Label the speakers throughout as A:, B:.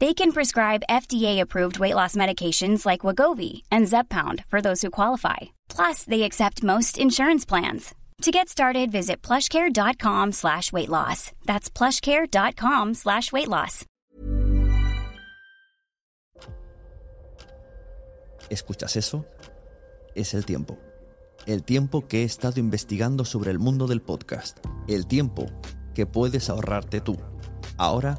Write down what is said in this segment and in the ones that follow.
A: They can prescribe FDA-approved weight loss medications like Wegovy and Zepbound for those who qualify. Plus, they accept most insurance plans. To get started, visit plushcare.com slash weight loss. That's plushcare.com slash weight loss.
B: ¿Escuchas eso? Es el tiempo. El tiempo que he estado investigando sobre el mundo del podcast. El tiempo que puedes ahorrarte tú. Ahora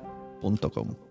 B: 本とかも。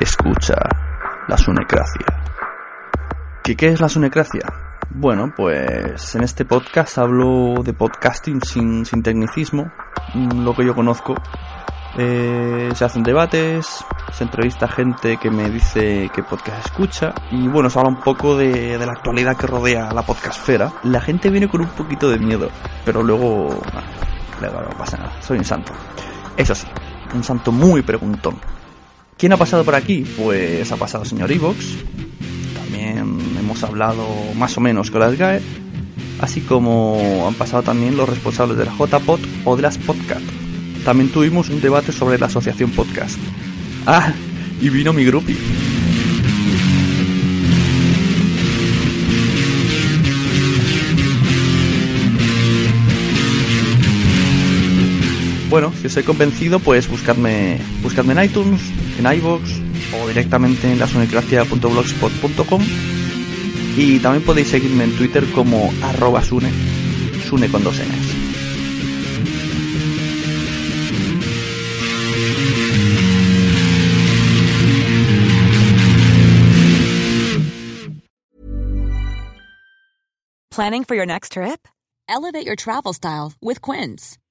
C: Escucha la sunecracia. ¿Qué, ¿Qué es la sunecracia? Bueno, pues en este podcast hablo de podcasting sin, sin tecnicismo, mm, lo que yo conozco. Eh, se hacen debates, se entrevista gente que me dice qué podcast escucha y bueno, se habla un poco de, de la actualidad que rodea la podcastfera. La gente viene con un poquito de miedo, pero luego, bueno, no pasa nada, soy un santo. Eso sí, un santo muy preguntón. ¿Quién ha pasado por aquí? Pues ha pasado el señor Evox. También hemos hablado más o menos con las GAE. Así como han pasado también los responsables de la JPod o de las Podcast. También tuvimos un debate sobre la asociación podcast. Ah, y vino mi groupie. bueno, si os he convencido, pues buscadme, buscadme en iTunes, en iVoox o directamente en lasunecracia.blogspot.com y también podéis seguirme en Twitter como arroba sune, sune con dos N's.
D: Planning for your next trip? Elevate your travel style with Quince.